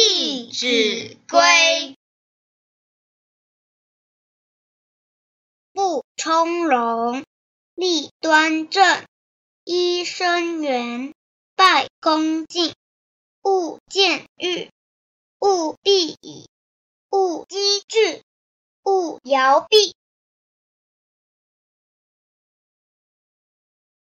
弟子规》：不从容，立端正，揖生圆，拜恭敬，勿见欲，勿避已，勿积聚，勿摇臂。